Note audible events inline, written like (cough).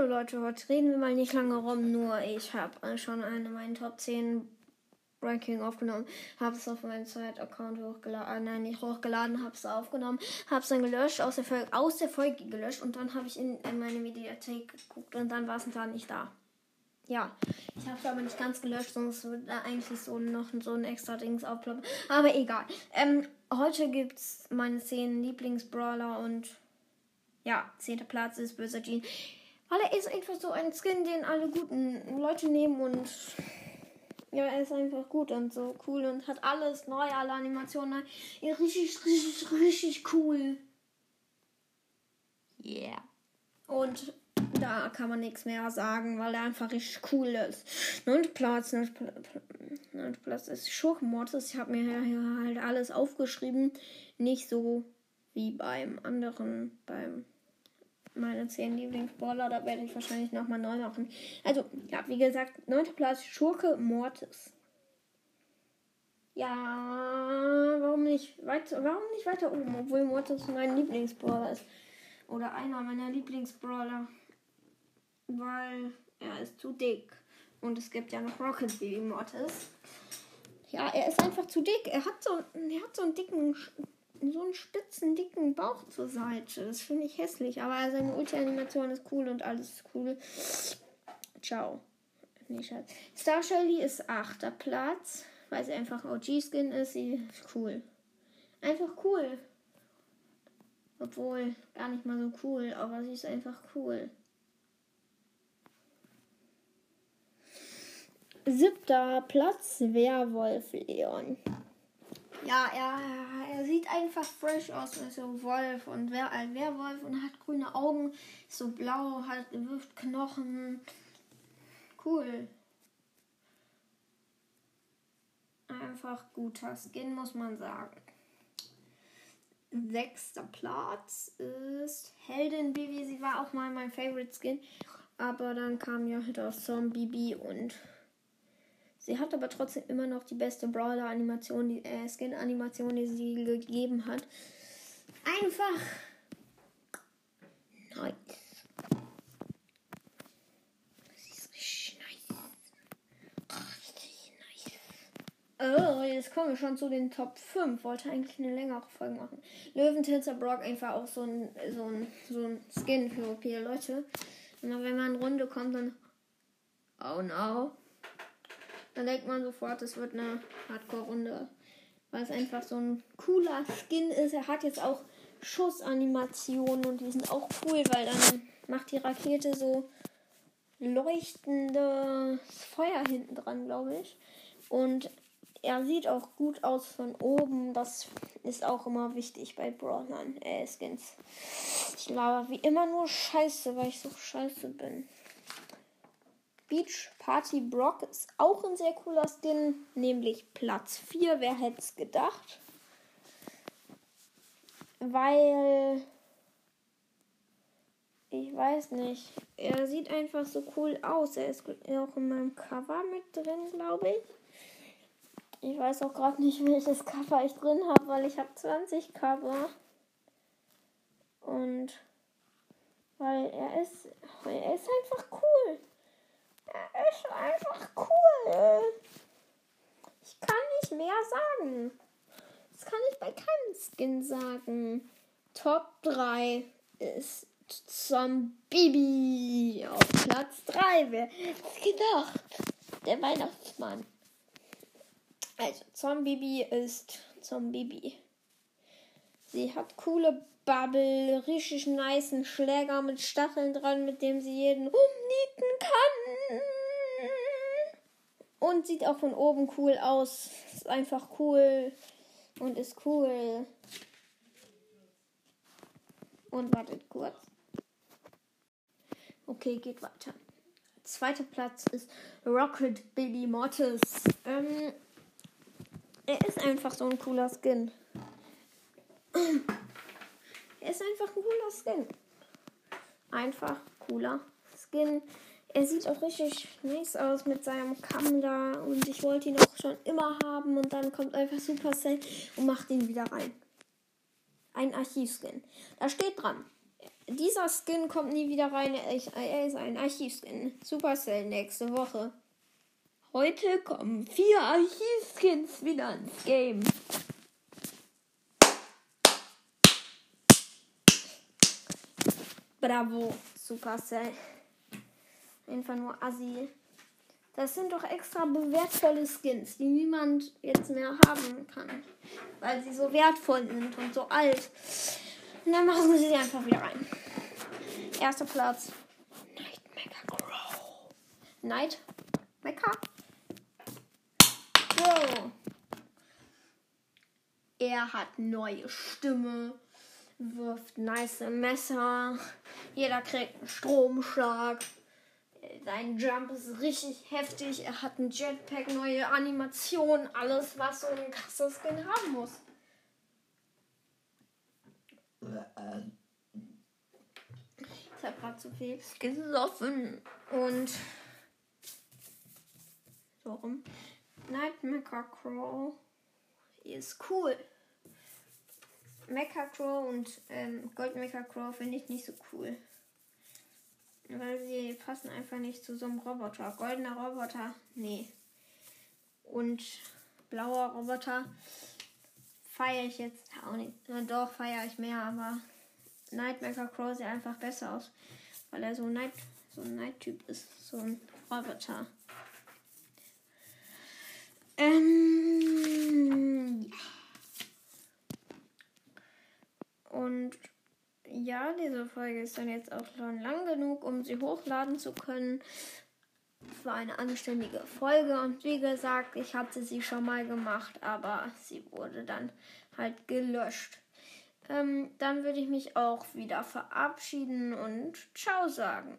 Hallo Leute, heute reden wir mal nicht lange rum, nur ich habe schon eine meiner Top 10 Ranking aufgenommen, habe es auf meinem Zweit-Account hochgeladen, äh, nein, nicht hochgeladen, habe es aufgenommen, habe es dann gelöscht, aus der, Folge, aus der Folge gelöscht und dann habe ich in, in meine Mediathek geguckt und dann war es da nicht da. Ja, ich habe es aber nicht ganz gelöscht, sonst würde da eigentlich so noch so ein extra Dings aufploppen. Aber egal. Ähm, heute gibt es meine 10 Lieblingsbrawler und ja, zehnter Platz ist Böser Jean. Weil er ist einfach so ein Skin, den alle guten Leute nehmen und ja, er ist einfach gut und so cool und hat alles neu, alle Animationen. Ja, richtig, richtig, richtig cool. Yeah. Und da kann man nichts mehr sagen, weil er einfach richtig cool ist. Neunter Platz, neunter Platz ist Schurkenmortis. Ich habe mir hier halt alles aufgeschrieben. Nicht so wie beim anderen, beim meine 10 Lieblingsballer. Da werde ich wahrscheinlich nochmal neu machen. Also, ja, wie gesagt, 9. Platz Schurke Mortis. Ja, warum nicht weiter, warum nicht weiter oben, obwohl Mortis mein Lieblingsbrawler ist. Oder einer meiner Lieblingsbrawler. Weil er ist zu dick. Und es gibt ja noch Rocket Baby Mortis. Ja, er ist einfach zu dick. Er hat so, er hat so einen dicken so einen spitzen, dicken Bauch zur Seite. Das finde ich hässlich. Aber seine Ulti-Animation ist cool und alles ist cool. Ciao. Nee, Schatz. Star Shelly ist achter Platz, weil sie einfach OG-Skin ist. Sie ist cool. Einfach cool. Obwohl, gar nicht mal so cool, aber sie ist einfach cool. Siebter Platz, Werwolf Leon. Ja, er, er sieht einfach fresh aus, ist so Wolf und wer ein Werwolf und hat grüne Augen, ist so blau, hat wirft Knochen. Cool. Einfach guter Skin, muss man sagen. Sechster Platz ist Heldin Bibi. Sie war auch mal mein Favorite Skin. Aber dann kam ja auch Zombie Bibi und Sie hat aber trotzdem immer noch die beste Brawler-Animation, die äh, Skin-Animation, die sie gegeben hat. Einfach nice. Sie ist richtig nice. Richtig nice. Oh, jetzt kommen wir schon zu den Top 5. Wollte eigentlich eine längere Folge machen. Löwentänzer Brock einfach auch so ein, so ein, so ein Skin für OP Leute. Und wenn man in Runde kommt, dann. Oh no. Dann denkt man sofort, es wird eine Hardcore-Runde. Weil es einfach so ein cooler Skin ist. Er hat jetzt auch Schussanimationen und die sind auch cool, weil dann macht die Rakete so leuchtendes Feuer hinten dran, glaube ich. Und er sieht auch gut aus von oben. Das ist auch immer wichtig bei Brawlern, äh, Skins. Ich glaube wie immer nur Scheiße, weil ich so scheiße bin. Beach Party Brock ist auch ein sehr cooler Skin, nämlich Platz 4. Wer hätte es gedacht? Weil ich weiß nicht. Er sieht einfach so cool aus. Er ist auch in meinem Cover mit drin, glaube ich. Ich weiß auch gerade nicht, (laughs) welches Cover ich drin habe, weil ich habe 20 Cover. Und weil er ist, er ist einfach cool. Er ist einfach cool. Ich kann nicht mehr sagen. Das kann ich bei keinem Skin sagen. Top 3 ist Zombie auf Platz 3. Wer hätte gedacht? Der Weihnachtsmann. Also, Zombie ist Zombie. Sie hat coole Bubble, richtig nice Schläger mit Stacheln dran, mit dem sie jeden umnieten kann. Und sieht auch von oben cool aus. Ist einfach cool und ist cool. Und wartet kurz. Okay, geht weiter. Zweiter Platz ist Rocket Baby Mortis. Ähm, er ist einfach so ein cooler Skin. Er ist einfach ein cooler Skin. Einfach cooler Skin. Er sieht auch richtig nice aus mit seinem Kamm da. Und ich wollte ihn auch schon immer haben. Und dann kommt einfach Supercell und macht ihn wieder rein. Ein Archivskin. Da steht dran. dieser Skin kommt nie wieder rein. Er ist ein Archivskin. Supercell nächste Woche. Heute kommen vier Archivskins wieder ins Game. Bravo, Supercell. Einfach nur Assi. Das sind doch extra wertvolle Skins, die niemand jetzt mehr haben kann. Weil sie so wertvoll sind und so alt. Und dann machen sie sie einfach wieder rein. Erster Platz. Night Mecha Crow. Night Mecha Crow. Er hat neue Stimme, wirft nice Messer. Jeder kriegt einen Stromschlag. Sein Jump ist richtig heftig. Er hat ein Jetpack, neue Animation, alles, was so ein krasser Skin haben muss. Ich habe gerade zu viel gesoffen und so rum. Crow ist cool. Mecha Crow und ähm, Gold Mecha Crow finde ich nicht so cool. Weil sie passen einfach nicht zu so einem Roboter. Goldener Roboter, nee. Und blauer Roboter feiere ich jetzt auch nicht. Na doch, feiere ich mehr, aber Nightmaker Crow sieht einfach besser aus. Weil er so, Night, so ein Night-Typ ist. So ein Roboter. Ähm, ja. Und ja, diese Folge ist dann jetzt auch schon lang genug, um sie hochladen zu können. War eine anständige Folge und wie gesagt, ich hatte sie schon mal gemacht, aber sie wurde dann halt gelöscht. Ähm, dann würde ich mich auch wieder verabschieden und ciao sagen.